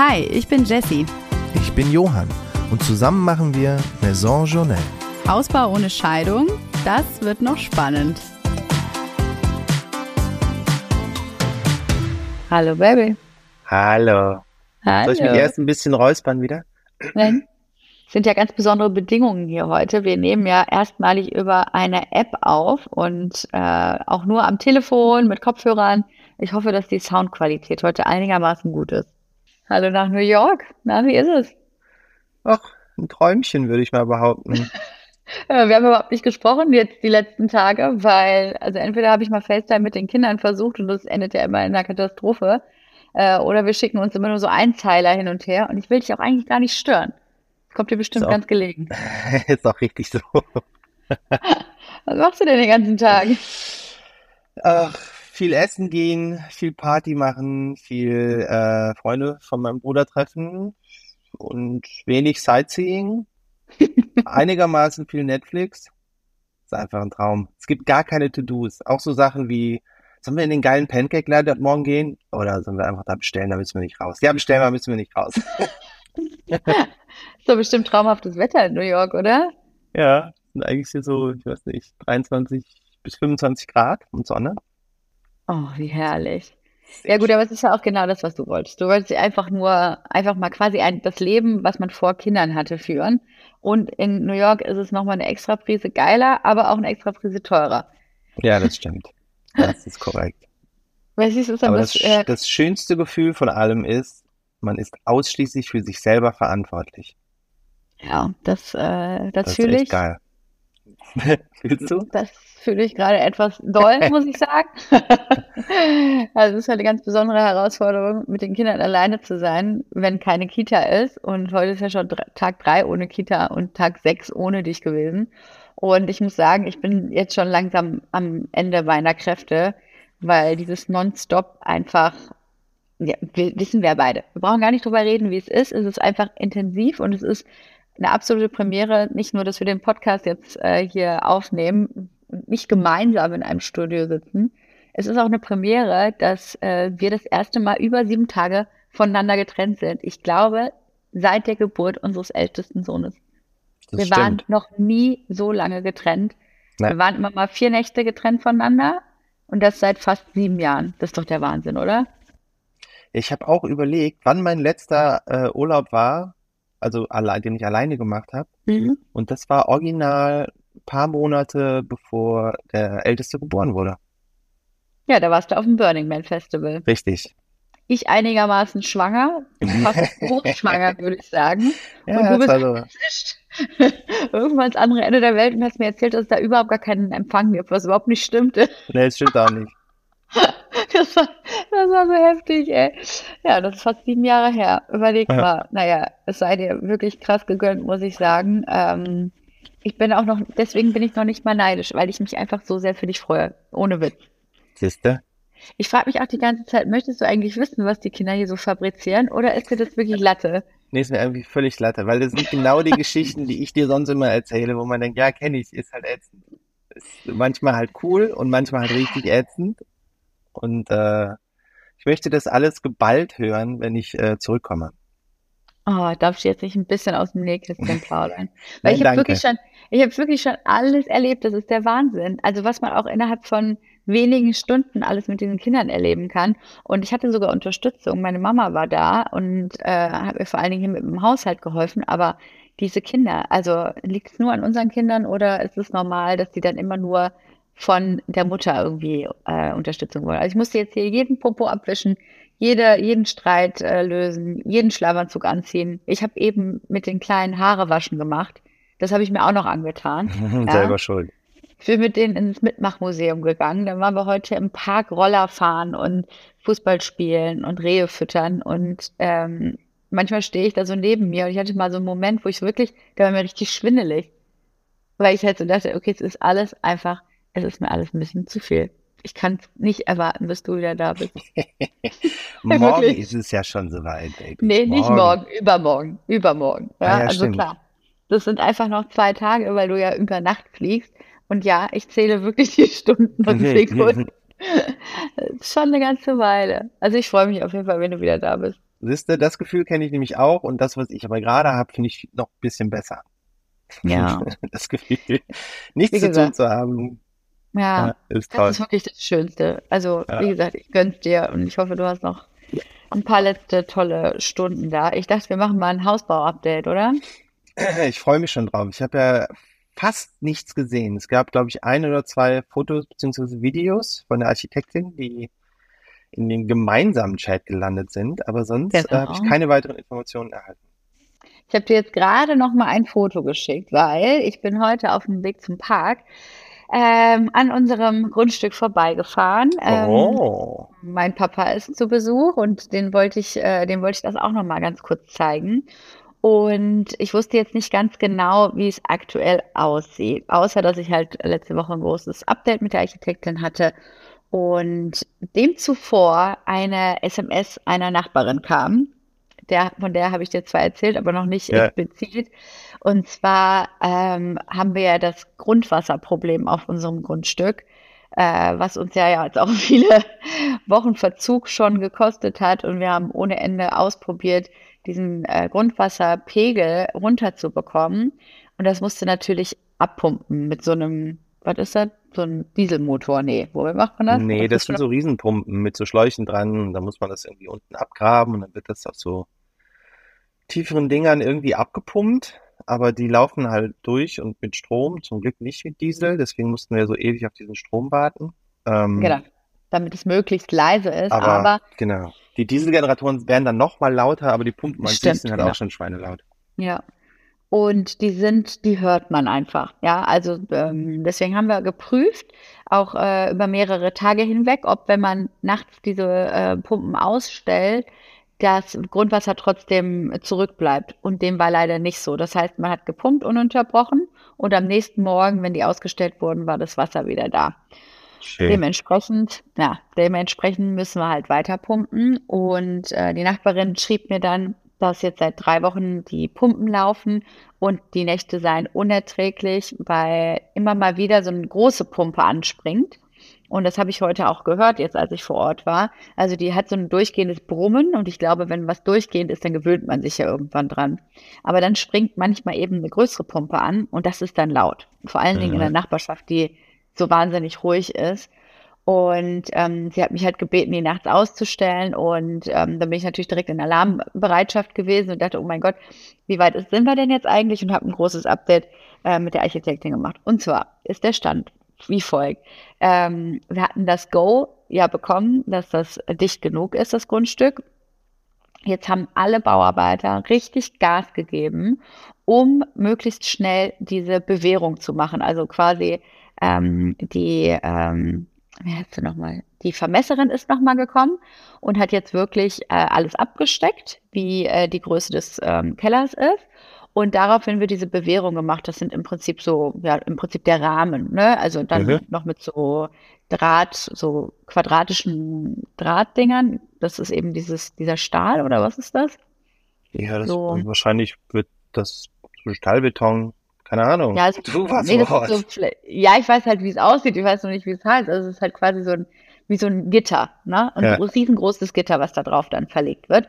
Hi, ich bin Jessie. Ich bin Johann und zusammen machen wir Maison Journal. Hausbau ohne Scheidung, das wird noch spannend. Hallo Baby. Hallo. Hallo. Soll ich mich erst ein bisschen räuspern wieder? Nein. Sind ja ganz besondere Bedingungen hier heute. Wir nehmen ja erstmalig über eine App auf und äh, auch nur am Telefon mit Kopfhörern. Ich hoffe, dass die Soundqualität heute einigermaßen gut ist. Hallo nach New York. Na, wie ist es? Ach, ein Träumchen, würde ich mal behaupten. wir haben überhaupt nicht gesprochen jetzt die letzten Tage, weil, also entweder habe ich mal FaceTime mit den Kindern versucht und das endet ja immer in einer Katastrophe. Äh, oder wir schicken uns immer nur so Einzeiler hin und her und ich will dich auch eigentlich gar nicht stören. Das kommt dir bestimmt auch, ganz gelegen. ist auch richtig so. Was machst du denn den ganzen Tag? Ach, viel essen gehen, viel Party machen, viel äh, Freunde von meinem Bruder treffen und wenig Sightseeing. Einigermaßen viel Netflix. Ist einfach ein Traum. Es gibt gar keine To-Dos. Auch so Sachen wie, sollen wir in den geilen Pancake-Laden morgen gehen? Oder sollen wir einfach da bestellen, da müssen wir nicht raus? Ja, bestellen wir, müssen wir nicht raus. ist doch bestimmt traumhaftes Wetter in New York, oder? Ja, sind eigentlich so, ich weiß nicht, 23 bis 25 Grad und Sonne. Oh, wie herrlich. Ja gut, aber es ist ja auch genau das, was du wolltest. Du wolltest einfach nur, einfach mal quasi ein, das Leben, was man vor Kindern hatte, führen. Und in New York ist es nochmal eine extra Prise geiler, aber auch eine extra Prise teurer. Ja, das stimmt. Das ist korrekt. Weißt du, ist aber das, äh, das schönste Gefühl von allem ist, man ist ausschließlich für sich selber verantwortlich. Ja, das, äh, das, das fühle ich. Geil. Fühlst du? Das fühle ich gerade etwas doll, muss ich sagen. also es ist halt eine ganz besondere Herausforderung, mit den Kindern alleine zu sein, wenn keine Kita ist. Und heute ist ja schon Tag drei ohne Kita und Tag sechs ohne dich gewesen. Und ich muss sagen, ich bin jetzt schon langsam am Ende meiner Kräfte, weil dieses Nonstop einfach, ja, wir, wissen wir beide. Wir brauchen gar nicht drüber reden, wie es ist. Es ist einfach intensiv und es ist eine absolute Premiere. Nicht nur, dass wir den Podcast jetzt äh, hier aufnehmen nicht gemeinsam in einem Studio sitzen. Es ist auch eine Premiere, dass äh, wir das erste Mal über sieben Tage voneinander getrennt sind. Ich glaube, seit der Geburt unseres ältesten Sohnes. Das wir stimmt. waren noch nie so lange getrennt. Nein. Wir waren immer mal vier Nächte getrennt voneinander und das seit fast sieben Jahren. Das ist doch der Wahnsinn, oder? Ich habe auch überlegt, wann mein letzter äh, Urlaub war, also allein, den ich alleine gemacht habe. Mhm. Und das war original ein paar Monate bevor der Älteste geboren wurde. Ja, da warst du auf dem Burning Man Festival. Richtig. Ich einigermaßen schwanger, fast hochschwanger, würde ich sagen. Ja, und du bist also... irgendwann ans andere Ende der Welt und hast mir erzählt, dass es da überhaupt gar keinen Empfang gibt, was überhaupt nicht stimmte. Nee, das stimmt auch nicht. Das war, das war so heftig, ey. Ja, das ist fast sieben Jahre her. Überleg ja. mal. Naja, es sei dir wirklich krass gegönnt, muss ich sagen. Ähm, ich bin auch noch, deswegen bin ich noch nicht mal neidisch, weil ich mich einfach so sehr für dich freue. Ohne Witz. Siehste? Ich frage mich auch die ganze Zeit, möchtest du eigentlich wissen, was die Kinder hier so fabrizieren oder ist dir das wirklich Latte? Nee, ist mir irgendwie völlig Latte, weil das sind genau die Geschichten, die ich dir sonst immer erzähle, wo man denkt, ja, kenne ich, ist halt ätzend. Ist manchmal halt cool und manchmal halt richtig ätzend. Und äh, ich möchte das alles geballt hören, wenn ich äh, zurückkomme. Oh, darf ich jetzt nicht ein bisschen aus dem Nähkästchen plaudern? Weil Nein, ich habe wirklich schon, ich habe wirklich schon alles erlebt. Das ist der Wahnsinn. Also was man auch innerhalb von wenigen Stunden alles mit diesen Kindern erleben kann. Und ich hatte sogar Unterstützung. Meine Mama war da und äh, hat mir vor allen Dingen hier mit dem Haushalt geholfen. Aber diese Kinder, also liegt es nur an unseren Kindern oder ist es normal, dass die dann immer nur von der Mutter irgendwie äh, Unterstützung wollen. Also ich musste jetzt hier jeden Popo abwischen, jede, jeden Streit äh, lösen, jeden Schlafanzug anziehen. Ich habe eben mit den kleinen Haare waschen gemacht. Das habe ich mir auch noch angetan. Selber ja. schuld. Ich bin mit denen ins Mitmachmuseum gegangen. Dann waren wir heute im Park Roller fahren und Fußball spielen und Rehe füttern. Und ähm, manchmal stehe ich da so neben mir und ich hatte mal so einen Moment, wo ich wirklich, da war mir richtig schwindelig. Weil ich halt so dachte, okay, es ist alles einfach es ist mir alles ein bisschen zu viel. Ich kann es nicht erwarten, bis du wieder da bist. morgen ist es ja schon soweit, Baby. Nee, morgen. nicht morgen, übermorgen. Übermorgen. Ja, ah, ja also stimmt. klar. Das sind einfach noch zwei Tage, weil du ja über Nacht fliegst. Und ja, ich zähle wirklich die Stunden und Sekunden. schon eine ganze Weile. Also ich freue mich auf jeden Fall, wenn du wieder da bist. Siehst du, das Gefühl kenne ich nämlich auch und das, was ich aber gerade habe, finde ich noch ein bisschen besser. Ja. das Gefühl, nichts zu tun zu haben. Ja, ist das ist wirklich das Schönste. Also, ja. wie gesagt, ich gönn's dir und ich hoffe, du hast noch ein paar letzte tolle Stunden da. Ich dachte, wir machen mal ein Hausbau-Update, oder? Ich freue mich schon drauf. Ich habe ja fast nichts gesehen. Es gab, glaube ich, ein oder zwei Fotos bzw. Videos von der Architektin, die in den gemeinsamen Chat gelandet sind, aber sonst äh, habe ich keine weiteren Informationen erhalten. Ich habe dir jetzt gerade noch mal ein Foto geschickt, weil ich bin heute auf dem Weg zum Park ähm, an unserem Grundstück vorbeigefahren. Ähm, oh. Mein Papa ist zu Besuch und den wollte ich, äh, dem wollte ich das auch noch mal ganz kurz zeigen. Und ich wusste jetzt nicht ganz genau, wie es aktuell aussieht, außer dass ich halt letzte Woche ein großes Update mit der Architektin hatte und dem zuvor eine SMS einer Nachbarin kam. Der, von der habe ich dir zwar erzählt, aber noch nicht ja. explizit. Und zwar ähm, haben wir ja das Grundwasserproblem auf unserem Grundstück, äh, was uns ja jetzt auch viele Wochen Verzug schon gekostet hat. Und wir haben ohne Ende ausprobiert, diesen äh, Grundwasserpegel runterzubekommen. Und das musste natürlich abpumpen mit so einem, was ist das? So ein Dieselmotor? Nee, wo macht man das? Nee, das, das sind so Riesenpumpen mit so Schläuchen dran. Da muss man das irgendwie unten abgraben und dann wird das auf so tieferen Dingern irgendwie abgepumpt. Aber die laufen halt durch und mit Strom, zum Glück nicht mit Diesel. Deswegen mussten wir so ewig auf diesen Strom warten. Ähm, genau, damit es möglichst leise ist. Aber, aber genau. Die Dieselgeneratoren werden dann noch mal lauter, aber die Pumpen an sich sind halt genau. auch schon schweinelaut. Ja. Und die sind, die hört man einfach. Ja, also ähm, deswegen haben wir geprüft, auch äh, über mehrere Tage hinweg, ob wenn man nachts diese äh, Pumpen ausstellt, das Grundwasser trotzdem zurückbleibt. Und dem war leider nicht so. Das heißt, man hat gepumpt ununterbrochen und am nächsten Morgen, wenn die ausgestellt wurden, war das Wasser wieder da. Schön. Dementsprechend, ja, dementsprechend müssen wir halt weiter pumpen. Und äh, die Nachbarin schrieb mir dann, dass jetzt seit drei Wochen die Pumpen laufen und die Nächte seien unerträglich, weil immer mal wieder so eine große Pumpe anspringt. Und das habe ich heute auch gehört, jetzt als ich vor Ort war. Also die hat so ein durchgehendes Brummen und ich glaube, wenn was durchgehend ist, dann gewöhnt man sich ja irgendwann dran. Aber dann springt manchmal eben eine größere Pumpe an und das ist dann laut. Vor allen Dingen in der Nachbarschaft, die so wahnsinnig ruhig ist. Und ähm, sie hat mich halt gebeten, die nachts auszustellen. Und ähm, dann bin ich natürlich direkt in Alarmbereitschaft gewesen und dachte, oh mein Gott, wie weit sind wir denn jetzt eigentlich? Und habe ein großes Update äh, mit der Architektin gemacht. Und zwar ist der Stand wie folgt. Ähm, wir hatten das Go ja bekommen, dass das dicht genug ist, das Grundstück. Jetzt haben alle Bauarbeiter richtig Gas gegeben, um möglichst schnell diese Bewährung zu machen. Also quasi ähm, die, ähm, wie heißt sie nochmal? Die Vermesserin ist nochmal gekommen und hat jetzt wirklich äh, alles abgesteckt, wie äh, die Größe des ähm, Kellers ist. Und daraufhin wird diese Bewährung gemacht. Das sind im Prinzip so, ja, im Prinzip der Rahmen, ne? Also dann mhm. noch mit so Draht, so quadratischen Drahtdingern. Das ist eben dieses, dieser Stahl oder was ist das? Ja, das so. wahrscheinlich wird das so Stahlbeton keine Ahnung. Ja, also, du was nee, so, ja, ich weiß halt, wie es aussieht. Ich weiß noch nicht, wie es heißt. Also es ist halt quasi so ein, wie so ein Gitter, ne? Ein ja. riesengroßes Gitter, was da drauf dann verlegt wird.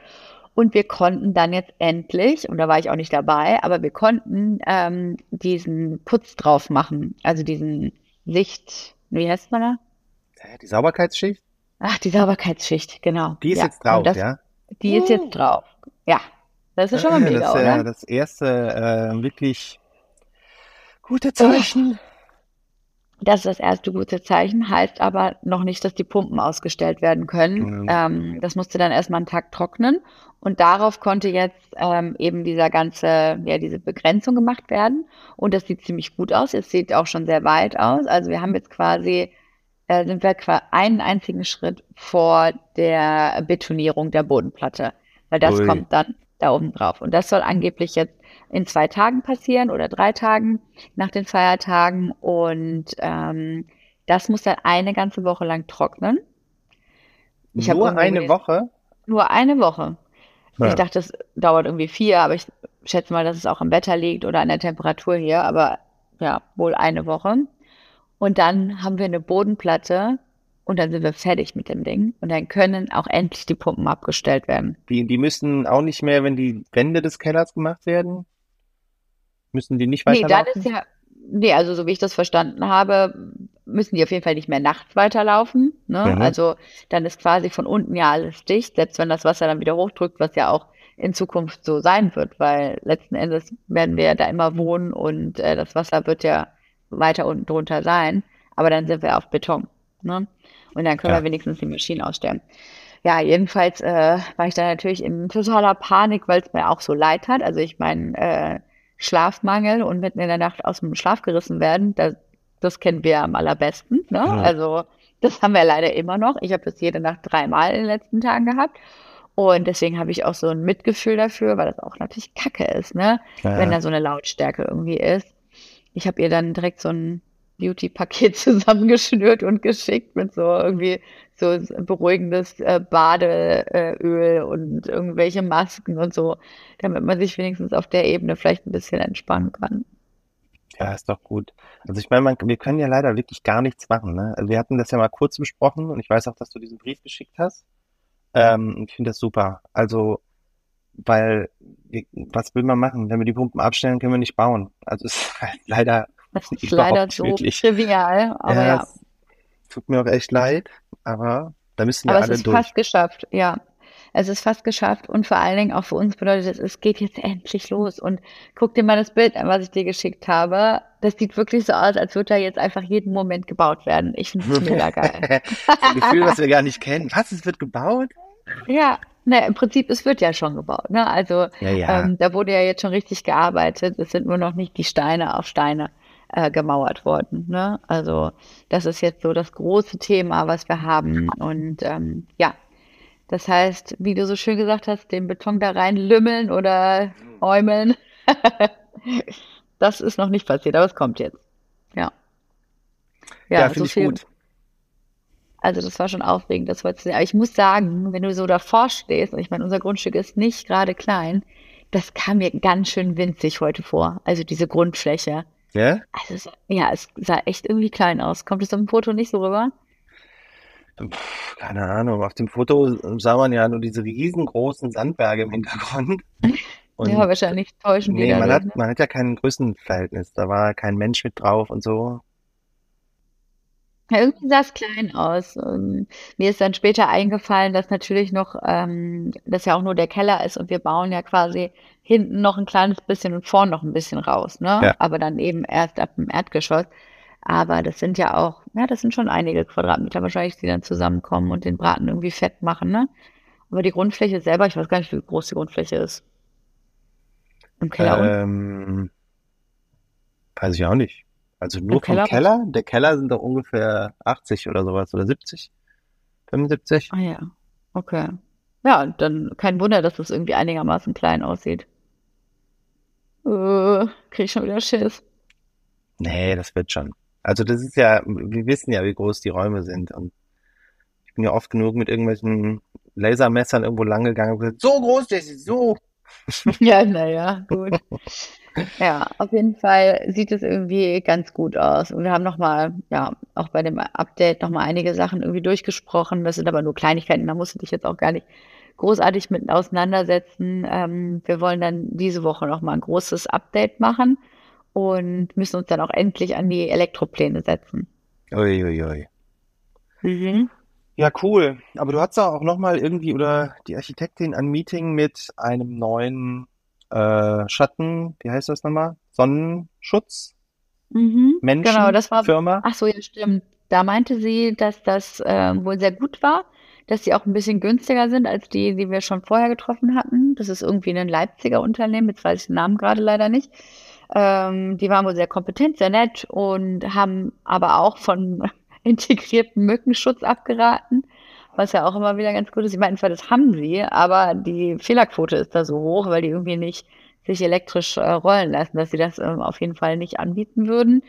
Und wir konnten dann jetzt endlich, und da war ich auch nicht dabei, aber wir konnten ähm, diesen Putz drauf machen. Also diesen Sicht, wie heißt man da? Die Sauberkeitsschicht? Ach, die Sauberkeitsschicht, genau. Die ist ja. jetzt drauf, das, ja? Die ist jetzt drauf, ja. Das ist schon mal mega, das ja oder? Das erste äh, wirklich Gute Zeichen. Das ist das erste gute Zeichen, heißt aber noch nicht, dass die Pumpen ausgestellt werden können. Mhm. Ähm, das musste dann erstmal einen Tag trocknen und darauf konnte jetzt ähm, eben dieser ganze, ja, diese Begrenzung gemacht werden. Und das sieht ziemlich gut aus. Es sieht auch schon sehr weit aus. Also wir haben jetzt quasi, äh, sind wir quasi einen einzigen Schritt vor der Betonierung der Bodenplatte. Weil das Ui. kommt dann da oben drauf. Und das soll angeblich jetzt in zwei Tagen passieren oder drei Tagen nach den Feiertagen. Und ähm, das muss dann eine ganze Woche lang trocknen. Ich nur eine Woche? Nur eine Woche. Ja. Ich dachte, das dauert irgendwie vier, aber ich schätze mal, dass es auch im Wetter liegt oder an der Temperatur hier. Aber ja, wohl eine Woche. Und dann haben wir eine Bodenplatte und dann sind wir fertig mit dem Ding und dann können auch endlich die Pumpen abgestellt werden. Die, die müssen auch nicht mehr, wenn die Wände des Kellers gemacht werden, müssen die nicht weiterlaufen? Nee, dann ist ja, nee, also so wie ich das verstanden habe, müssen die auf jeden Fall nicht mehr nachts weiterlaufen. Ne? Mhm. Also dann ist quasi von unten ja alles dicht, selbst wenn das Wasser dann wieder hochdrückt, was ja auch in Zukunft so sein wird, weil letzten Endes werden wir ja da immer wohnen und äh, das Wasser wird ja weiter unten drunter sein, aber dann sind wir auf Beton. Ne? Und dann können ja. wir wenigstens die Maschinen ausstellen. Ja, jedenfalls äh, war ich da natürlich in totaler Panik, weil es mir auch so leid hat. Also ich meine, äh, Schlafmangel und mitten in der Nacht aus dem Schlaf gerissen werden, das, das kennen wir am allerbesten. Ne? Ja. Also das haben wir leider immer noch. Ich habe das jede Nacht dreimal in den letzten Tagen gehabt. Und deswegen habe ich auch so ein Mitgefühl dafür, weil das auch natürlich Kacke ist, ne? Ja. Wenn da so eine Lautstärke irgendwie ist. Ich habe ihr dann direkt so ein Beauty-Paket zusammengeschnürt und geschickt mit so irgendwie so beruhigendes äh, Badeöl und irgendwelche Masken und so, damit man sich wenigstens auf der Ebene vielleicht ein bisschen entspannen kann. Ja, ist doch gut. Also ich meine, wir können ja leider wirklich gar nichts machen. Ne? Also wir hatten das ja mal kurz besprochen und ich weiß auch, dass du diesen Brief geschickt hast. Ähm, ich finde das super. Also, weil, was will man machen? Wenn wir die Pumpen abstellen, können wir nicht bauen. Also es ist halt leider das ist leider so trivial, aber ja. ja. Tut mir auch echt leid, aber da müssen wir aber alle durch. Es ist fast geschafft, ja. Es ist fast geschafft und vor allen Dingen auch für uns bedeutet es, es geht jetzt endlich los. Und guck dir mal das Bild an, was ich dir geschickt habe. Das sieht wirklich so aus, als würde da jetzt einfach jeden Moment gebaut werden. Ich finde es mega geil. Ein Gefühl, was wir gar nicht kennen. Was, es wird gebaut? Ja, ne, im Prinzip, es wird ja schon gebaut. Ne? Also ja, ja. Ähm, da wurde ja jetzt schon richtig gearbeitet. Es sind nur noch nicht die Steine auf Steine äh, gemauert worden. Ne? Also das ist jetzt so das große Thema, was wir haben. Mhm. Und ähm, ja, das heißt, wie du so schön gesagt hast, den Beton da rein lümmeln oder äumeln. das ist noch nicht passiert, aber es kommt jetzt. Ja. Ja, ja so viel. Gut. Also das war schon aufregend, das war zu sehen. Aber ich muss sagen, wenn du so davor stehst, und ich meine, unser Grundstück ist nicht gerade klein, das kam mir ganz schön winzig heute vor. Also diese Grundfläche. Ja? Also, ja, es sah echt irgendwie klein aus. Kommt es auf dem Foto nicht so rüber? Puh, keine Ahnung. Auf dem Foto sah man ja nur diese riesengroßen Sandberge im Hintergrund. Und ja, wahrscheinlich täuschen die. Nee, man hat, man hat ja kein Größenverhältnis. Da war kein Mensch mit drauf und so. Ja, irgendwie sah es klein aus. Und mir ist dann später eingefallen, dass natürlich noch, ähm, das ja auch nur der Keller ist und wir bauen ja quasi hinten noch ein kleines bisschen und vorne noch ein bisschen raus, ne? Ja. Aber dann eben erst ab dem Erdgeschoss. Aber das sind ja auch, ja, das sind schon einige Quadratmeter wahrscheinlich, die dann zusammenkommen und den Braten irgendwie fett machen, ne? Aber die Grundfläche selber, ich weiß gar nicht, wie groß die Grundfläche ist. Im Keller. Ähm, weiß ich auch nicht. Also nur vom Keller? Keller? Der Keller sind doch ungefähr 80 oder sowas oder 70? 75? Ah ja, okay. Ja, dann kein Wunder, dass das irgendwie einigermaßen klein aussieht. Äh, krieg ich schon wieder Schiss. Nee, das wird schon. Also das ist ja, wir wissen ja, wie groß die Räume sind und ich bin ja oft genug mit irgendwelchen Lasermessern irgendwo lang gegangen und gesagt, so groß, das ist so. ja, naja, gut. Ja, auf jeden Fall sieht es irgendwie ganz gut aus. Und wir haben nochmal, ja, auch bei dem Update nochmal einige Sachen irgendwie durchgesprochen. Das sind aber nur Kleinigkeiten, da musst du dich jetzt auch gar nicht großartig mit auseinandersetzen. Ähm, wir wollen dann diese Woche nochmal ein großes Update machen und müssen uns dann auch endlich an die Elektropläne setzen. Uiuiui. Ui, ui. Mhm. Ja, cool. Aber du hast auch nochmal irgendwie oder die Architektin ein Meeting mit einem neuen äh, Schatten, wie heißt das nochmal? Sonnenschutz? Mhm, Menschen, genau, das war, Firma. Ach so, ja, stimmt. Da meinte sie, dass das äh, wohl sehr gut war, dass sie auch ein bisschen günstiger sind als die, die wir schon vorher getroffen hatten. Das ist irgendwie ein Leipziger Unternehmen, jetzt weiß ich den Namen gerade leider nicht. Ähm, die waren wohl sehr kompetent, sehr nett und haben aber auch von integrierten Mückenschutz abgeraten was ja auch immer wieder ganz gut ist. Ich meine, zwar das haben sie, aber die Fehlerquote ist da so hoch, weil die irgendwie nicht sich elektrisch äh, rollen lassen, dass sie das ähm, auf jeden Fall nicht anbieten würden.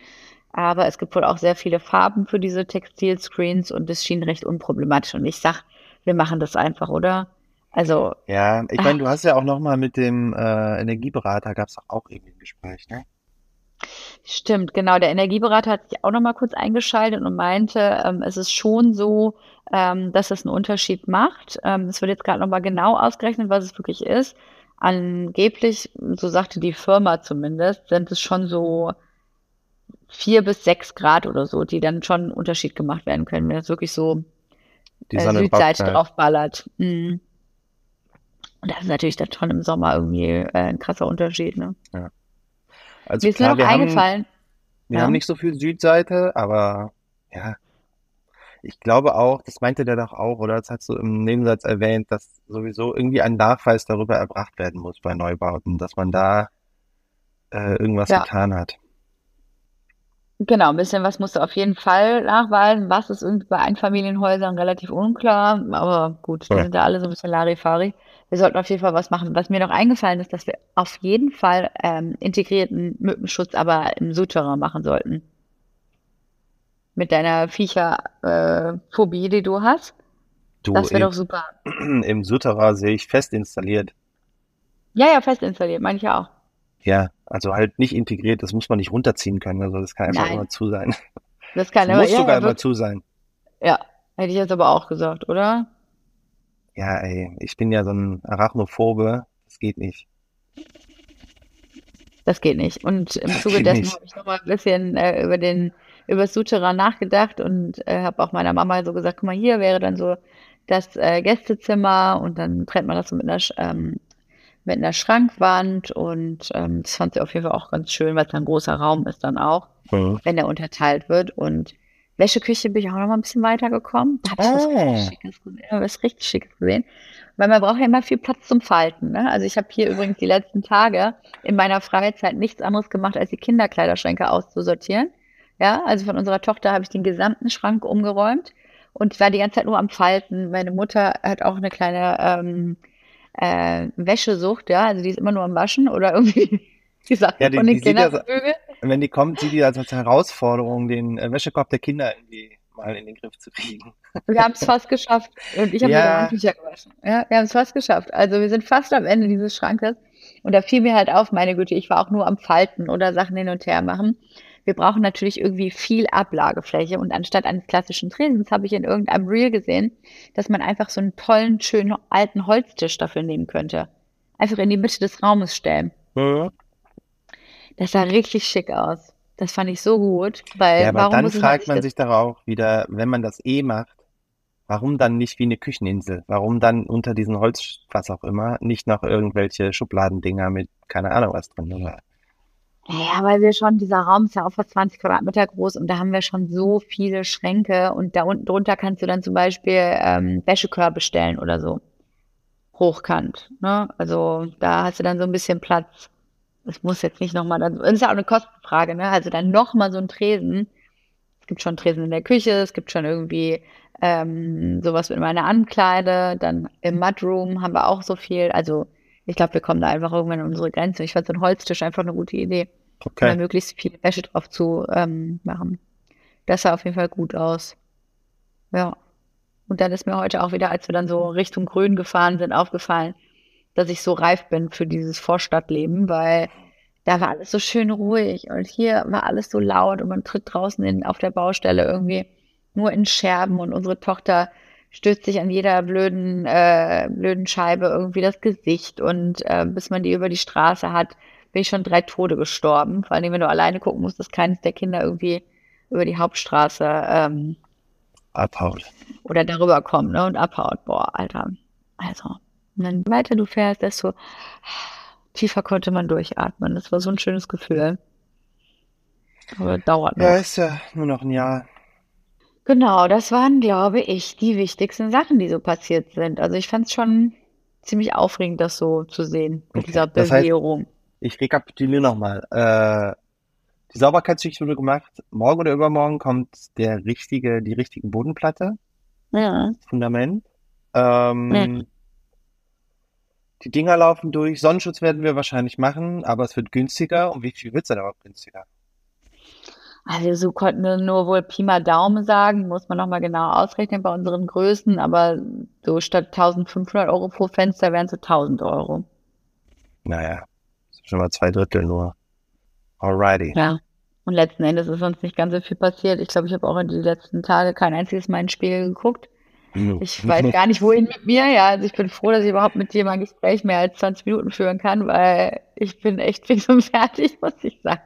Aber es gibt wohl auch sehr viele Farben für diese Textilscreens und das schien recht unproblematisch. Und ich sag, wir machen das einfach, oder? Also. Ja, ich meine, du hast ja auch noch mal mit dem äh, Energieberater gab es auch irgendwie ein Gespräch, ne? Stimmt, genau. Der Energieberater hat sich auch noch mal kurz eingeschaltet und meinte, ähm, es ist schon so, ähm, dass es einen Unterschied macht. Ähm, es wird jetzt gerade noch mal genau ausgerechnet, was es wirklich ist. Angeblich, so sagte die Firma zumindest, sind es schon so vier bis sechs Grad oder so, die dann schon einen Unterschied gemacht werden können, wenn es wirklich so Die äh, Südseite drauf- draufballert. Mhm. Und das ist natürlich dann schon im Sommer irgendwie äh, ein krasser Unterschied. Ne? Also Mir ist klar, nur noch wir haben, eingefallen, wir Ja. haben nicht so viel Südseite, aber ja, ich glaube auch, das meinte der doch auch, oder das hast du im Nebensatz erwähnt, dass sowieso irgendwie ein Nachweis darüber erbracht werden muss bei Neubauten, dass man da äh, irgendwas Ja. getan hat. Genau, ein bisschen was musst du auf jeden Fall nachweisen. Was ist irgendwie bei Einfamilienhäusern relativ unklar, aber gut, die Ja. sind da alle so ein bisschen Larifari. Wir sollten auf jeden Fall was machen. Was mir noch eingefallen ist, dass wir auf jeden Fall ähm, integrierten Mückenschutz aber im Souterrain machen sollten. Mit deiner Viecherphobie, die du hast. Du, Das wäre doch super. im Souterrain sehe ich fest installiert. Ja, ja, fest installiert, meine ich ja auch. Ja, also halt nicht integriert, das muss man nicht runterziehen können, also das kann einfach Nein. immer zu sein. Das kann Das aber, muss ja, sogar immer zu sein. ja, hätte ich jetzt aber auch gesagt, oder? Ja, ey, ich bin ja so ein Arachnophobe, das geht nicht. Das geht nicht. Und im Das Zuge dessen habe ich noch mal ein bisschen äh, über den über das Souterrain nachgedacht und äh, habe auch meiner Mama so gesagt, guck mal, hier wäre dann so das äh, Gästezimmer und dann trennt man das so mit einer ähm, mit einer Schrankwand und ähm, das fand sie auf jeden Fall auch ganz schön, weil es ein großer Raum ist dann auch, Mhm. wenn der unterteilt wird und Wäscheküche bin ich auch noch mal ein bisschen weitergekommen. Da habe ich was Ah. richtig Schickes gesehen. Ja, was richtig Schickes gesehen. Weil man braucht ja immer viel Platz zum Falten. Ne? Also ich habe hier übrigens die letzten Tage in meiner Freizeit nichts anderes gemacht, als die Kinderkleiderschränke auszusortieren. Ja, also von unserer Tochter habe ich den gesamten Schrank umgeräumt und war die ganze Zeit nur am Falten. Meine Mutter hat auch eine kleine ähm, äh, Wäschesucht, ja, also die ist immer nur am Waschen oder irgendwie die Sachen Ja, die- von den Kindern. Wenn die kommt, sieht die das als Herausforderung, den äh, Wäschekorb der Kinder irgendwie mal in den Griff zu kriegen. Wir haben es fast geschafft. Und ich habe Ja. sogar Handtücher gewaschen. Ja, wir haben es fast geschafft. Also wir sind fast am Ende dieses Schrankes. Und da fiel mir halt auf, meine Güte, ich war auch nur am Falten oder Sachen hin und her machen. Wir brauchen natürlich irgendwie viel Ablagefläche. Und anstatt eines klassischen Tresens habe ich in irgendeinem Reel gesehen, dass man einfach so einen tollen, schönen alten Holztisch dafür nehmen könnte. Einfach in die Mitte des Raumes stellen. Das sah richtig schick aus. Das fand ich so gut, weil Ja, aber warum dann muss fragt man sich doch auch wieder, wenn man das eh macht, warum dann nicht wie eine Kücheninsel? Warum dann unter diesen Holz, was auch immer, nicht noch irgendwelche Schubladendinger mit keine Ahnung was drin? Oder? Ja, weil wir schon, dieser Raum ist ja auch fast 20 Quadratmeter groß und da haben wir schon so viele Schränke und da unten drunter kannst du dann zum Beispiel ähm, Wäschekörbe stellen oder so. Hochkant, ne? Also da hast du dann so ein bisschen Platz. Es muss jetzt nicht nochmal, das ist ja auch eine Kostenfrage, ne? Also dann nochmal so ein Tresen. Es gibt schon Tresen in der Küche, es gibt schon irgendwie ähm, sowas mit meiner Ankleide, dann im Mudroom haben wir auch so viel. Also ich glaube, wir kommen da einfach irgendwann an unsere Grenze. Ich fand so ein Holztisch einfach eine gute Idee um Okay. möglichst viel Wäsche drauf zu ähm, machen. Das sah auf jeden Fall gut aus. Ja. Und dann ist mir heute auch wieder, als wir dann so Richtung Grün gefahren sind, aufgefallen, dass ich so reif bin für dieses Vorstadtleben, weil da war alles so schön ruhig und hier war alles so laut und man tritt draußen in, auf der Baustelle irgendwie nur in Scherben und unsere Tochter stößt sich an jeder blöden, äh, blöden Scheibe irgendwie das Gesicht und äh, bis man die über die Straße hat, bin ich schon drei Tode gestorben. Vor allem, wenn du alleine gucken musst, dass keines der Kinder irgendwie über die Hauptstraße ähm, Abhaut. oder darüber kommt ne, und abhaut. Boah, Alter. Also, und dann weiter du fährst, desto tiefer konnte man durchatmen. Das war so ein schönes Gefühl. Aber dauert noch. Ja, ist ja nur noch ein Jahr. Genau, das waren, glaube ich, die wichtigsten Sachen, die so passiert sind. Also ich fand es schon ziemlich aufregend, das so zu sehen, mit Okay. dieser Das heißt- Bewährung. Ich rekapituliere nochmal. Äh, die Sauberkeitsschicht wurde gemacht. Morgen oder übermorgen kommt der richtige, die richtige Bodenplatte, Ja. Fundament. Ähm, Ja. Die Dinger laufen durch. Sonnenschutz werden wir wahrscheinlich machen, aber es wird günstiger. Und wie viel wird es dann überhaupt günstiger? Also so konnten wir nur wohl Pi mal Daumen sagen, muss man nochmal genau ausrechnen bei unseren Größen, aber so statt 1500 Euro pro Fenster wären es so 1000 Euro. Naja, schon mal zwei Drittel nur. Alrighty. Ja. Und letzten Endes ist sonst nicht ganz so viel passiert. Ich glaube, ich habe auch in den letzten Tagen kein einziges Mal ein Spiel geguckt. Ich weiß gar nicht, wohin mit mir. Ja, also ich bin froh, dass ich überhaupt mit dir mal ein Gespräch mehr als 20 Minuten führen kann, weil ich bin echt fix und fertig, muss ich sagen.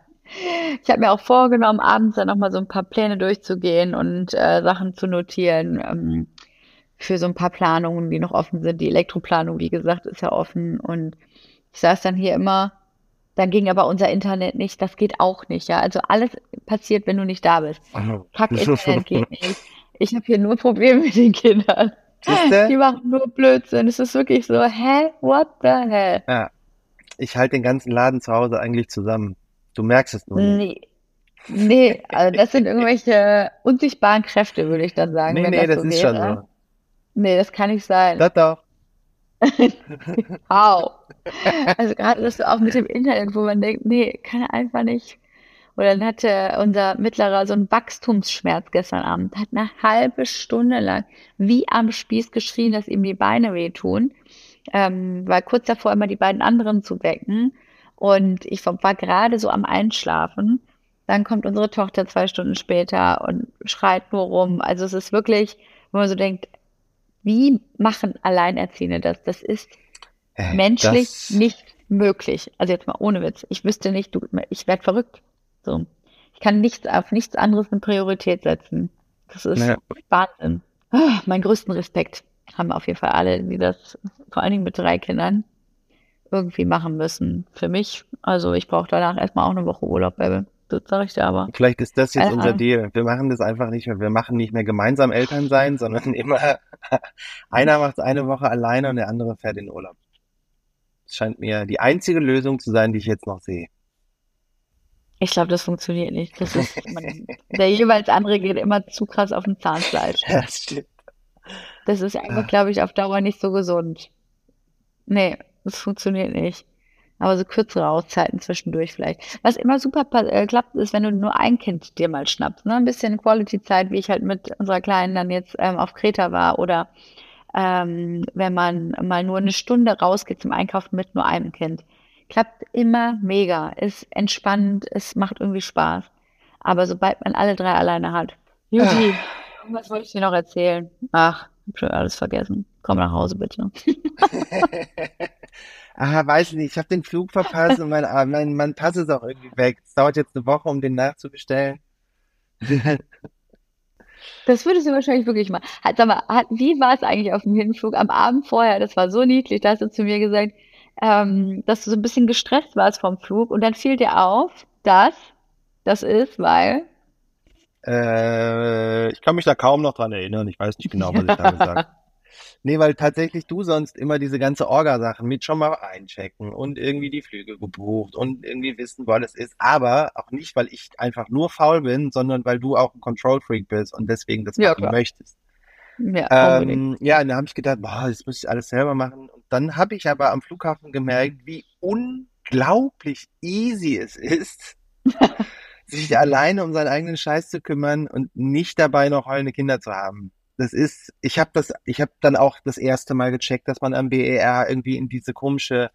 Ich habe mir auch vorgenommen, abends dann nochmal so ein paar Pläne durchzugehen und äh, Sachen zu notieren ähm, für so ein paar Planungen, die noch offen sind. Die Elektroplanung, wie gesagt, ist ja offen. Und ich saß dann hier immer, dann ging aber unser Internet nicht. Das geht auch nicht, ja. Also alles passiert, wenn du nicht da bist. Kack Internet geht nicht. Ich habe hier nur Probleme mit den Kindern. Die machen nur Blödsinn. Es ist wirklich so, hä? What the hell? Ja. Ich halte den ganzen Laden zu Hause eigentlich zusammen. Du merkst es nur nicht. Nee. Nee, also das sind irgendwelche unsichtbaren Kräfte, würde ich dann sagen. Nee, nee, das, das so ist wäre. schon so. Nee, das kann nicht sein. Das doch. Wow. Also gerade das auch mit dem Internet, wo man denkt, nee, kann er einfach nicht. Oder dann hatte unser Mittlerer so einen Wachstumsschmerz gestern Abend, hat eine halbe Stunde lang wie am Spieß geschrien, dass ihm die Beine wehtun, ähm, war kurz davor, immer die beiden anderen zu wecken. Und ich war gerade so am Einschlafen. Dann kommt unsere Tochter zwei Stunden später und schreit nur rum. Also es ist wirklich, wo man so denkt, wie machen Alleinerziehende das? Das ist äh, menschlich das... nicht möglich. Also jetzt mal ohne Witz. Ich wüsste nicht, du, ich werde verrückt. So. Ich kann nichts auf nichts anderes eine Priorität setzen. Das ist naja. Wahnsinn. Oh, mein größten Respekt haben auf jeden Fall alle, die das vor allen Dingen mit drei Kindern irgendwie machen müssen. Für mich, also ich brauche danach erstmal auch eine Woche Urlaub, Baby. Das sage ich dir aber. Vielleicht ist das jetzt unser Deal. Wir machen das einfach nicht mehr. Wir machen nicht mehr gemeinsam Eltern sein, sondern immer einer macht eine Woche alleine und der andere fährt in Urlaub. Das scheint mir die einzige Lösung zu sein, die ich jetzt noch sehe. Ich glaube, das funktioniert nicht. Das ist, man, der jeweils andere geht immer zu krass auf den Zahnfleisch. Das stimmt. Das ist einfach, glaube ich, auf Dauer nicht so gesund. Nee, das funktioniert nicht. Aber so kürzere Auszeiten zwischendurch vielleicht. Was immer super äh, klappt, ist, wenn du nur ein Kind dir mal schnappst. Ne? Ein bisschen Quality-Zeit, wie ich halt mit unserer Kleinen dann jetzt ähm, auf Kreta war. Oder ähm, wenn man mal nur eine Stunde rausgeht zum Einkaufen mit nur einem Kind. Klappt immer mega. Ist entspannend, es macht irgendwie Spaß. Aber sobald man alle drei alleine hat. Juti, was wollte ich dir noch erzählen? Ach, hab schon alles vergessen. Komm nach Hause bitte. ah, weiß ich nicht, ich habe den Flug verpasst und mein, ah, mein, mein Pass ist auch irgendwie weg. Es dauert jetzt eine Woche, um den nachzubestellen. Das würdest du wahrscheinlich wirklich mal. Halt, sag mal, hat, wie war es eigentlich auf dem Hinflug am Abend vorher? Das war so niedlich. Da hast du zu mir gesagt, ähm, dass du so ein bisschen gestresst warst vom Flug und dann fiel dir auf, dass das ist, weil. Äh, ich kann mich da kaum noch dran erinnern. Ich weiß nicht genau, was ich da gesagt habe. Nee, weil tatsächlich du sonst immer diese ganze Orga-Sachen mit schon mal einchecken und irgendwie die Flüge gebucht und irgendwie wissen, wo alles ist. Aber auch nicht, weil ich einfach nur faul bin, sondern weil du auch ein Control-Freak bist und deswegen das ja, machen klar. möchtest. Ja, ähm, ja, und da habe ich gedacht, boah, das muss ich alles selber machen. Und dann habe ich aber am Flughafen gemerkt, wie unglaublich easy es ist, sich alleine um seinen eigenen Scheiß zu kümmern und nicht dabei noch heulende Kinder zu haben das ist, ich habe das, ich habe dann auch das erste Mal gecheckt, dass man am BER irgendwie in diese komische,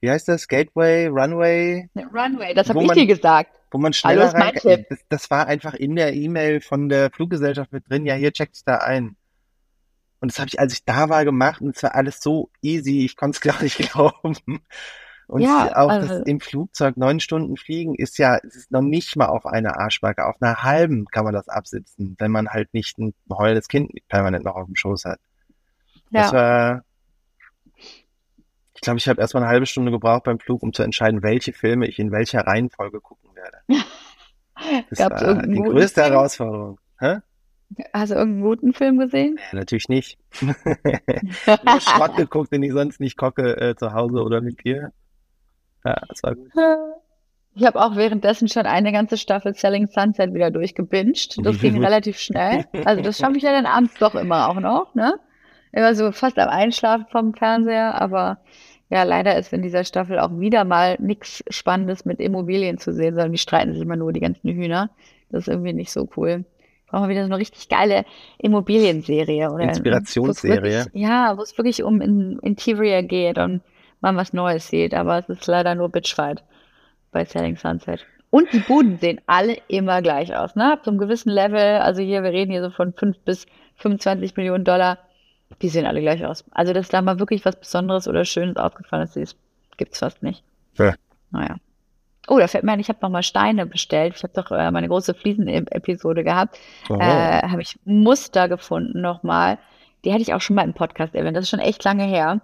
wie heißt das, Gateway, Runway? Runway, das habe ich dir gesagt. Wo man schneller rein, das, das war einfach in der E-Mail von der Fluggesellschaft mit drin, ja, hier checkt es da ein. Und das habe ich, als ich da war, gemacht und es war alles so easy, ich konnte es gar nicht glauben. Und ja, auch also, das im Flugzeug neun Stunden fliegen ist ja, es ist noch nicht mal auf einer Arschbacke. Auf einer halben kann man das absitzen, wenn man halt nicht ein heulendes Kind permanent noch auf dem Schoß hat. Ja. Das war, ich glaube, ich habe erstmal eine halbe Stunde gebraucht beim Flug, um zu entscheiden, welche Filme ich in welcher Reihenfolge gucken werde. Das Gab's war die größte Film? Herausforderung. Hä? Hast du irgendeinen guten Film gesehen? Ja, natürlich nicht. Nur Schrott geguckt, den ich sonst nicht kocke äh, zu Hause oder mit dir. Ja, das war gut. Ich habe auch währenddessen schon eine ganze Staffel Selling Sunset wieder durchgebinged. Das ging relativ schnell. Also das schaffe ich ja dann abends doch immer auch noch, ne? Immer so fast am Einschlafen vom Fernseher, aber ja, leider ist in dieser Staffel auch wieder mal nichts Spannendes mit Immobilien zu sehen, sondern die streiten sich immer nur die ganzen Hühner. Das ist irgendwie nicht so cool. Brauchen wir wieder so eine richtig geile Immobilienserie oder Inspirationsserie. Wirklich, ja, wo es wirklich um Interior geht und man was Neues sieht, aber es ist leider nur Bitchfight bei Selling Sunset. Und die Buden sehen alle immer gleich aus, ne? Ab so einem gewissen Level, also hier, wir reden hier so von 5 bis 25 Millionen Dollar, die sehen alle gleich aus. Also, dass da mal wirklich was Besonderes oder Schönes aufgefallen ist, gibt's fast nicht. Ja. Naja. Oh, da fällt mir ein, ich habe nochmal Steine bestellt. Ich habe doch äh, meine große Fliesen-Episode gehabt. Oh. Äh, habe ich Muster gefunden nochmal. Die hatte ich auch schon mal im Podcast erwähnt. Das ist schon echt lange her.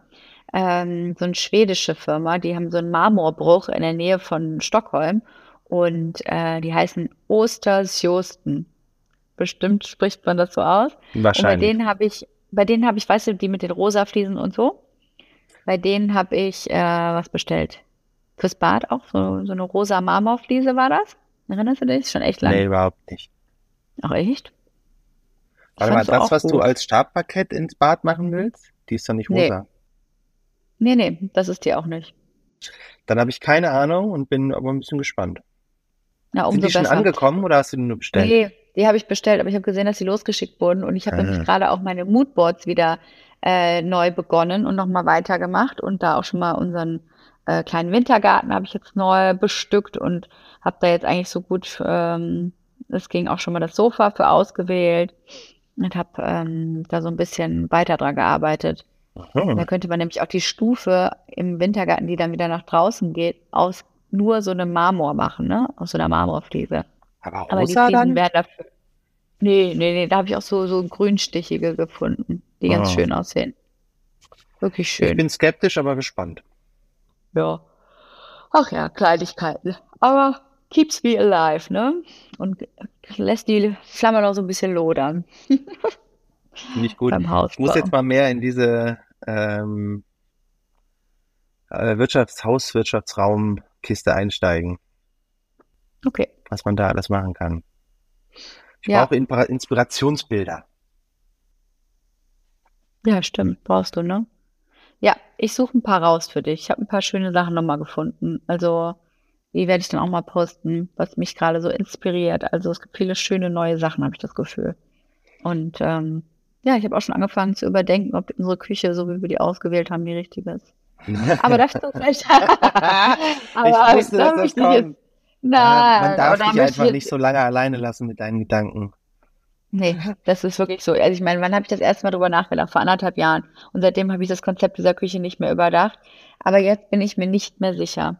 Ähm, so eine schwedische Firma, die haben so einen Marmorbruch in der Nähe von Stockholm und äh, die heißen Ostersjosten. Bestimmt spricht man das so aus. Und bei Wahrscheinlich. denen habe ich, bei denen habe ich, weißt du, die mit den rosa Fliesen und so. Bei denen habe ich äh, was bestellt. Fürs Bad auch, so, so eine rosa Marmorfliese war das. Erinnerst du dich? Schon echt lange. Nee, überhaupt nicht. Ach echt? Warte mal, du das, was du gut? als Stabparkett ins Bad machen willst, die ist doch nicht rosa. Nee, nee, das ist die auch nicht. Dann habe ich keine Ahnung und bin aber ein bisschen gespannt. Na, Sind umso die schon besser. angekommen oder hast du die nur bestellt? Nee, die habe ich bestellt, aber ich habe gesehen, dass sie losgeschickt wurden und ich habe Ah. nämlich gerade auch meine Moodboards wieder äh, neu begonnen und nochmal weitergemacht und da auch schon mal unseren äh, kleinen Wintergarten habe ich jetzt neu bestückt und habe da jetzt eigentlich so gut, ähm, es ging auch schon mal das Sofa für ausgewählt und habe ähm, da so ein bisschen weiter dran gearbeitet. Hm. Da könnte man nämlich auch die Stufe im Wintergarten, die dann wieder nach draußen geht, aus nur so einem Marmor machen, ne? Aus so einer Marmorfliese. Aber Aber die Fliesen dann? werden dafür. Nee, nee, nee, da habe ich auch so, so grünstichige gefunden, die ganz Ah. schön aussehen. Wirklich Ich schön. bin skeptisch, aber gespannt. Ja. Ach ja, Kleinigkeiten. Aber keeps me alive, ne? Und lässt die Flamme noch so ein bisschen lodern Finde ich gut. Ich muss jetzt mal mehr in diese ähm, äh, Wirtschafts-, Hauswirtschaftsraumkiste einsteigen, Okay. was man da alles machen kann. Ich Ja. brauche Inspira- Inspirationsbilder. Ja, stimmt. Brauchst du, ne? Ja, ich suche ein paar raus für dich. Ich habe ein paar schöne Sachen nochmal gefunden. Also, die werde ich dann auch mal posten, was mich gerade so inspiriert. Also, es gibt viele schöne neue Sachen, habe ich das Gefühl. Und ähm, ja, ich habe auch schon angefangen zu überdenken, ob unsere Küche, so wie wir die ausgewählt haben, die richtige ist. Aber das ist vielleicht. Aber wusste, da dass das ich kommt. Nein, Ja, man darf dich einfach ich nicht so lange alleine lassen mit deinen Gedanken. Nee, das ist wirklich so. Also ich meine, wann habe ich das erste Mal drüber nachgedacht? Vor anderthalb Jahren. Und seitdem habe ich das Konzept dieser Küche nicht mehr überdacht. Aber jetzt bin ich mir nicht mehr sicher.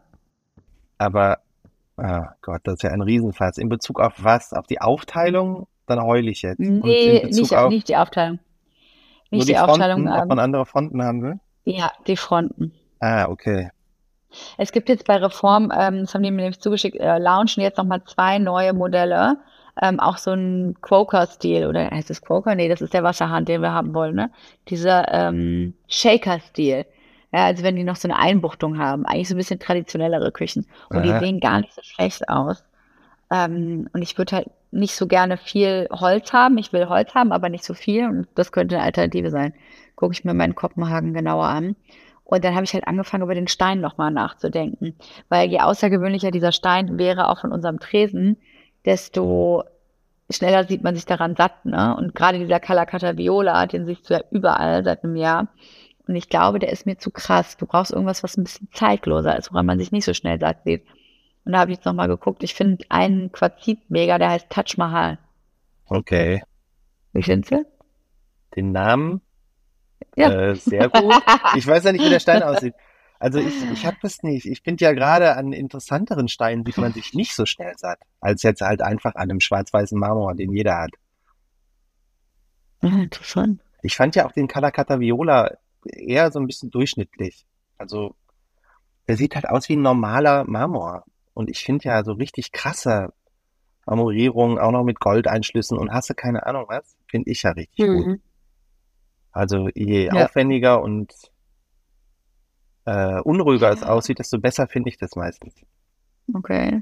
Aber, ah Gott, das ist ja ein Riesenfass. In Bezug auf was? Auf die Aufteilung? Dann heule ich jetzt. Nee, nicht, auf nicht die Aufteilung. nur Nicht die die Aufteilung. Fronten, ob Ähm, man andere Fronten haben will? ja, die Fronten. Ah, okay. Es gibt jetzt bei Reform, ähm, das haben die mir nämlich zugeschickt, äh, launchen jetzt nochmal zwei neue Modelle. Ähm, auch so ein Quoker-Stil, oder heißt es Quoker? Nee, das ist der Wasserhahn, den wir haben wollen, ne? Dieser ähm, Shaker-Stil. Ja, also wenn die noch so eine Einbuchtung haben, eigentlich so ein bisschen traditionellere Küchen. Und die Aha. sehen gar nicht so schlecht aus. Ähm, und ich würde halt nicht so gerne viel Holz haben. Ich will Holz haben, aber nicht so viel. Und das könnte eine Alternative sein. Gucke ich mir meinen Kopenhagen genauer an. Und dann habe ich halt angefangen, über den Stein nochmal nachzudenken. Weil je außergewöhnlicher dieser Stein wäre, auch von unserem Tresen, desto schneller sieht man sich daran satt. Ne? Und gerade dieser Calacata Viola, den siehst du ja überall seit einem Jahr. Und ich glaube, der ist mir zu krass. Du brauchst irgendwas, was ein bisschen zeitloser ist, woran man sich nicht so schnell satt sieht. Und da habe ich jetzt nochmal geguckt. Ich finde einen Quarzit mega, der heißt Taj Mahal. Okay. Wie findest du? Den Namen? Ja. Äh, sehr gut. Ich weiß ja nicht, wie der Stein aussieht. Also ich, ich habe das nicht. Ich finde ja gerade an interessanteren Steinen sieht man sich nicht so schnell satt, als jetzt halt einfach an einem schwarz-weißen Marmor, den jeder hat. Ja, interessant. Ich fand ja auch den Calacata Viola eher so ein bisschen durchschnittlich. Also der sieht halt aus wie ein normaler Marmor. Und ich finde ja so richtig krasse Marmorierungen, auch noch mit Goldeinschlüssen und hasse keine Ahnung was, finde ich ja richtig gut. Mhm. Also je Ja. aufwendiger und äh, unruhiger es aussieht, desto besser finde ich das meistens. Okay.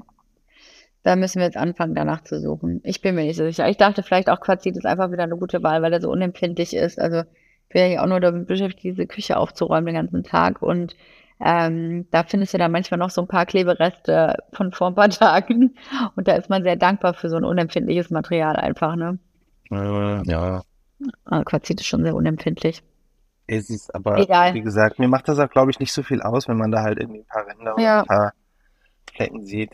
Da müssen wir jetzt anfangen, danach zu suchen. Ich bin mir nicht so sicher. Ich dachte vielleicht auch Quarzit ist einfach wieder eine gute Wahl, weil er so unempfindlich ist. Also ich bin ja auch nur damit beschäftigt, diese Küche aufzuräumen den ganzen Tag. Und ähm, da findest du dann manchmal noch so ein paar Klebereste von vor ein paar Tagen. Und da ist man sehr dankbar für so ein unempfindliches Material einfach, ne? Äh, ja, Also Quarzit ist schon sehr unempfindlich. es ist aber, Egal. wie gesagt, mir macht das auch, glaube ich, nicht so viel aus, wenn man da halt irgendwie ein paar Ränder und Ja. ein paar Flecken sieht.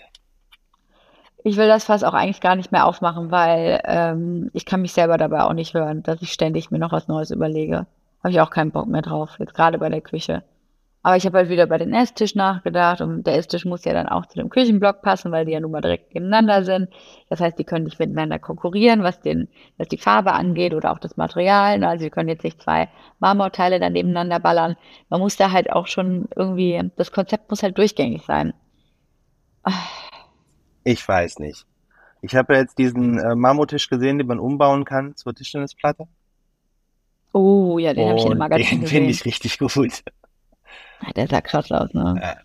ich will das Fass auch eigentlich gar nicht mehr aufmachen, weil ähm, ich kann mich selber dabei auch nicht hören, dass ich ständig mir noch was Neues überlege. Habe ich auch keinen Bock mehr drauf, jetzt gerade bei der Küche. Aber ich habe halt wieder bei den Esstisch nachgedacht und der Esstisch muss ja dann auch zu dem Küchenblock passen, weil die ja nun mal direkt nebeneinander sind. Das heißt, die können nicht miteinander konkurrieren, was den, was die Farbe angeht oder auch das Material. Also wir können jetzt nicht zwei Marmorteile dann nebeneinander ballern. Man muss da halt auch schon irgendwie, das Konzept muss halt durchgängig sein. Ich weiß nicht. Ich habe ja jetzt diesen äh, Marmortisch gesehen, den man umbauen kann zur Tischtennisplatte. Oh, ja, den habe ich in dem Magazin den gesehen. finde ich richtig gut. Der sah krass aus, ne? Ja.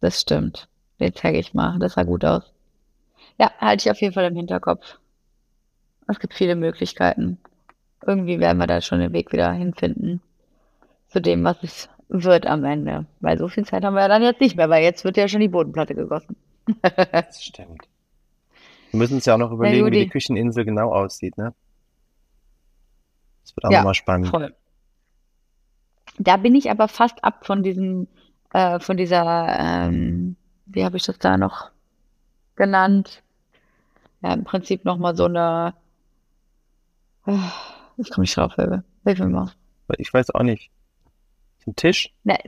Das stimmt. Den zeige ich mal. Das sah gut aus. Ja, halte ich auf jeden Fall im Hinterkopf. Es gibt viele Möglichkeiten. Irgendwie werden wir da schon den Weg wieder hinfinden. Zu dem, was es wird am Ende. Weil so viel Zeit haben wir ja dann jetzt nicht mehr, weil jetzt wird ja schon die Bodenplatte gegossen. Das stimmt. Wir müssen uns ja auch noch überlegen, wie die Kücheninsel genau aussieht, ne? Das wird auch Ja, nochmal spannend. Voll. Da bin ich aber fast ab von diesem, äh, von dieser, ähm, wie habe ich das da noch genannt? Ja, im Prinzip nochmal so eine, äh, ich komme nicht drauf, Hilfe. Hilf mir mal. Ich weiß auch nicht. Ein Tisch? Ne,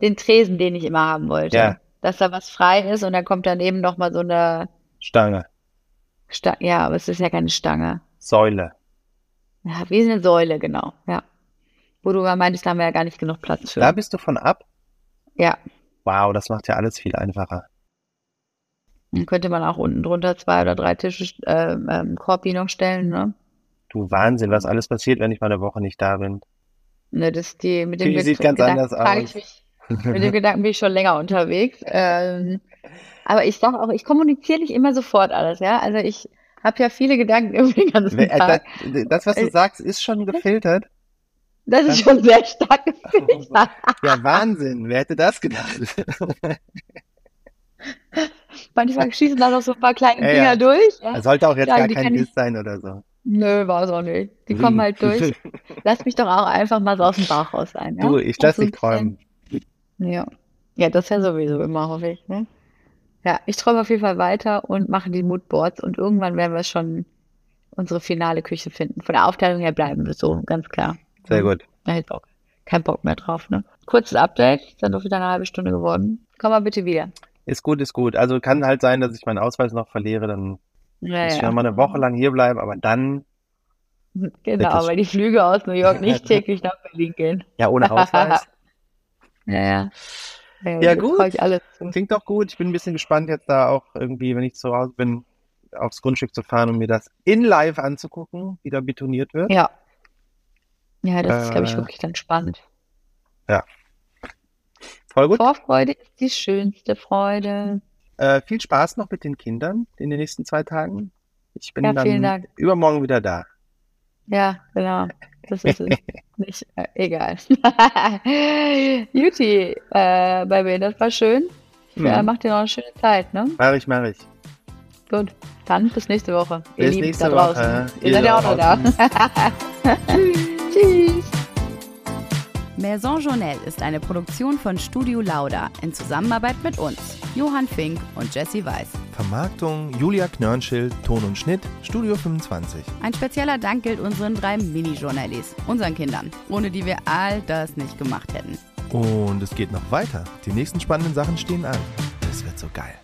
den Tresen, den ich immer haben wollte. Ja. Dass da was frei ist und dann kommt daneben nochmal so eine Stange. Stange. Ja, aber es ist ja keine Stange. Säule. Ja, wie eine Säule, genau. Ja. Wo du mal meintest, da haben wir ja gar nicht genug Platz für. Da bist du von ab? Ja. Wow, das macht ja alles viel einfacher. Dann könnte man auch unten drunter zwei oder drei Tische, ähm, ähm, Korbi noch stellen, ne? Du Wahnsinn, was alles passiert, wenn ich mal eine Woche nicht da bin. Ne, das die mit dem Die sieht ganz Gedanken anders aus. Ich mich, mit dem Gedanken bin ich schon länger unterwegs. Ähm, aber ich sage auch, ich kommuniziere nicht immer sofort alles, ja. Also ich habe ja viele Gedanken irgendwie den ganzen Äh, Das, Tag. das, was du Äh, sagst, ist schon gefiltert. Das ist schon sehr stark gefiltert. Ja, Wahnsinn. Wer hätte das gedacht? Manchmal schießen da noch so ein paar kleine Ja, Finger ja. durch. Ja? Das sollte auch jetzt Ja, gar kein Diss sein oder so. Nö, war es auch nicht. Die kommen halt durch. Lass mich doch auch einfach mal so aus dem Bauch raus sein. Ja? Du, ich lass so ein dich träumen. Ja. Ja, das ja sowieso immer, hoffe ich. Ne? Ja, ich träume auf jeden Fall weiter und mache die Moodboards und irgendwann werden wir schon unsere finale Küche finden. Von der Aufteilung her bleiben wir so, ganz klar. Sehr gut. Da hätte auch keinen Bock mehr drauf. Ne? Kurzes Update, ist dann doch wieder eine halbe Stunde geworden. Komm mal bitte wieder. Ist gut, ist gut. Also kann halt sein, dass ich meinen Ausweis noch verliere, dann Ja, muss ich ja. noch mal eine Woche lang hier bleiben, aber dann, Genau, weil die Flüge aus New York nicht täglich nach Berlin gehen. ja, ohne Ausweis. Ja, ja. Ja, Ja, gut. Klingt doch gut. Ich bin ein bisschen gespannt, jetzt da auch irgendwie, wenn ich zu Hause bin, aufs Grundstück zu fahren und mir das in live anzugucken, wie da betoniert wird. Ja. Ja, das ist, glaube ich, Äh, wirklich dann spannend. Voll gut. Vorfreude ist die schönste Freude. Äh, viel Spaß noch mit den Kindern in den nächsten zwei Tagen. Ich bin Ja, dann übermorgen wieder da. Ja, genau. Das ist es. Nicht, äh, egal. Juti, äh, bei mir, das war schön. Mhm. Ja, macht dir noch eine schöne Zeit, ne? Mach ich, mach ich. Gut. Dann bis nächste Woche. Ihr Bis Lieben nächste da draußen. Woche. Ihr Ihr seid ja auch noch da. Tschüss. Maison Journelle ist eine Produktion von Studio Lauda in Zusammenarbeit mit uns, Johann Fink und Jesse Weiß. Vermarktung Julia Knörnschild, Ton und Schnitt, Studio 25. Ein spezieller Dank gilt unseren drei Mini-Journalies, unseren Kindern, ohne die wir all das nicht gemacht hätten. Und es geht noch weiter. Die nächsten spannenden Sachen stehen an. Das wird so geil.